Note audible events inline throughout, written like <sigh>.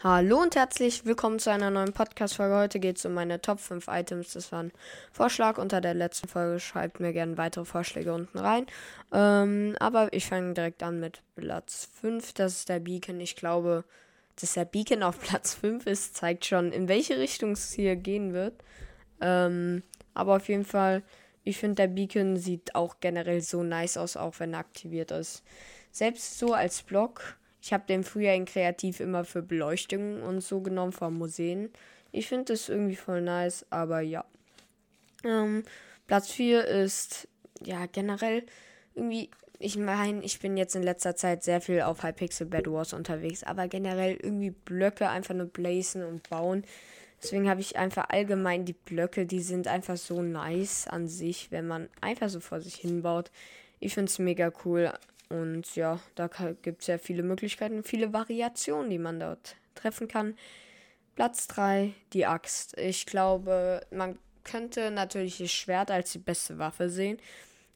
Hallo und herzlich willkommen zu einer neuen Podcast-Folge. Heute geht es um meine Top 5 Items. Das war ein Vorschlag unter der letzten Folge. Schreibt mir gerne weitere Vorschläge unten rein. Ähm, aber ich fange direkt an mit Platz 5. Das ist der Beacon. Ich glaube, dass der Beacon auf <laughs> Platz 5 ist, zeigt schon, in welche Richtung es hier gehen wird. Ähm, aber auf jeden Fall, ich finde, der Beacon sieht auch generell so nice aus, auch wenn er aktiviert ist. Selbst so als Block ich habe den früher in Kreativ immer für Beleuchtung und so genommen von Museen. Ich finde das irgendwie voll nice, aber ja. Ähm, Platz 4 ist ja generell irgendwie. Ich meine, ich bin jetzt in letzter Zeit sehr viel auf Hypixel Bed Wars unterwegs, aber generell irgendwie Blöcke einfach nur blazen und bauen. Deswegen habe ich einfach allgemein die Blöcke, die sind einfach so nice an sich, wenn man einfach so vor sich hinbaut. Ich finde es mega cool. Und ja, da gibt es ja viele Möglichkeiten, viele Variationen, die man dort treffen kann. Platz 3, die Axt. Ich glaube, man könnte natürlich das Schwert als die beste Waffe sehen,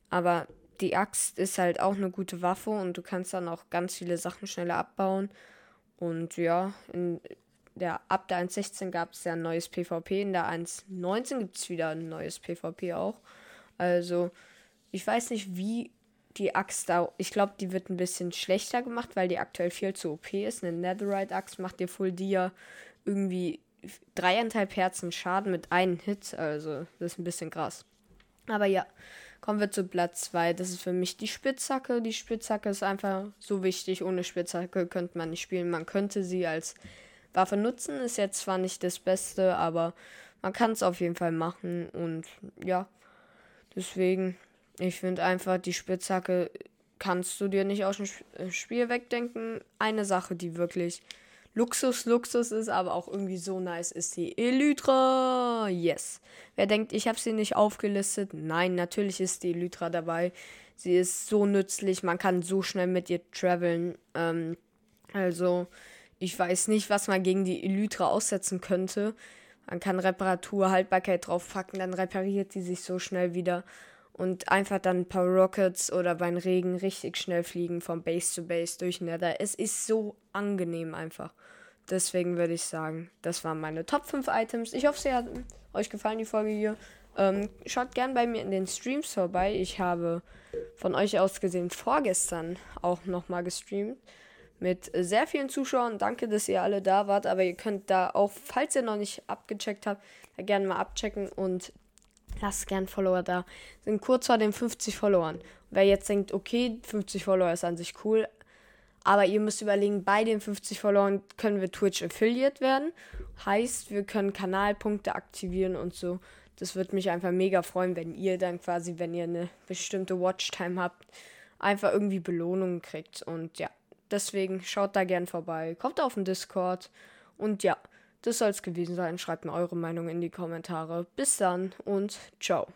aber die Axt ist halt auch eine gute Waffe und du kannst dann auch ganz viele Sachen schneller abbauen. Und ja, in der, ab der 1.16 gab es ja ein neues PvP, in der 1.19 gibt es wieder ein neues PvP auch. Also, ich weiß nicht, wie die Axt da, ich glaube, die wird ein bisschen schlechter gemacht, weil die aktuell viel zu OP ist. Eine Netherite-Axt macht dir Full Dia irgendwie dreieinhalb Herzen Schaden mit einem Hit. Also, das ist ein bisschen krass. Aber ja, kommen wir zu Platz 2. Das ist für mich die Spitzhacke. Die Spitzhacke ist einfach so wichtig. Ohne Spitzhacke könnte man nicht spielen. Man könnte sie als Waffe nutzen. Ist jetzt zwar nicht das Beste, aber man kann es auf jeden Fall machen. Und ja, deswegen ich finde einfach, die Spitzhacke kannst du dir nicht aus dem äh, Spiel wegdenken. Eine Sache, die wirklich Luxus, Luxus ist, aber auch irgendwie so nice, ist die Elytra. Yes. Wer denkt, ich habe sie nicht aufgelistet? Nein, natürlich ist die Elytra dabei. Sie ist so nützlich, man kann so schnell mit ihr traveln. Ähm, also, ich weiß nicht, was man gegen die Elytra aussetzen könnte. Man kann Reparatur, Haltbarkeit draufpacken, dann repariert die sich so schnell wieder und einfach dann ein paar Rockets oder beim Regen richtig schnell fliegen von Base zu Base durch Nether. Es ist so angenehm einfach. Deswegen würde ich sagen, das waren meine Top 5 Items. Ich hoffe, sie hat euch gefallen, die Folge hier. Ähm, schaut gern bei mir in den Streams vorbei. Ich habe von euch aus gesehen vorgestern auch nochmal gestreamt mit sehr vielen Zuschauern. Danke, dass ihr alle da wart. Aber ihr könnt da auch, falls ihr noch nicht abgecheckt habt, gerne mal abchecken und lasst gern Follower da. Sind kurz vor den 50 Followern. Wer jetzt denkt, okay, 50 Follower ist an sich cool, aber ihr müsst überlegen, bei den 50 Followern können wir Twitch Affiliate werden. Heißt, wir können Kanalpunkte aktivieren und so. Das würde mich einfach mega freuen, wenn ihr dann quasi, wenn ihr eine bestimmte Watchtime habt, einfach irgendwie Belohnungen kriegt. Und ja, deswegen schaut da gern vorbei. Kommt auf den Discord. Und ja, das soll es gewesen sein. Schreibt mir eure Meinung in die Kommentare. Bis dann und ciao.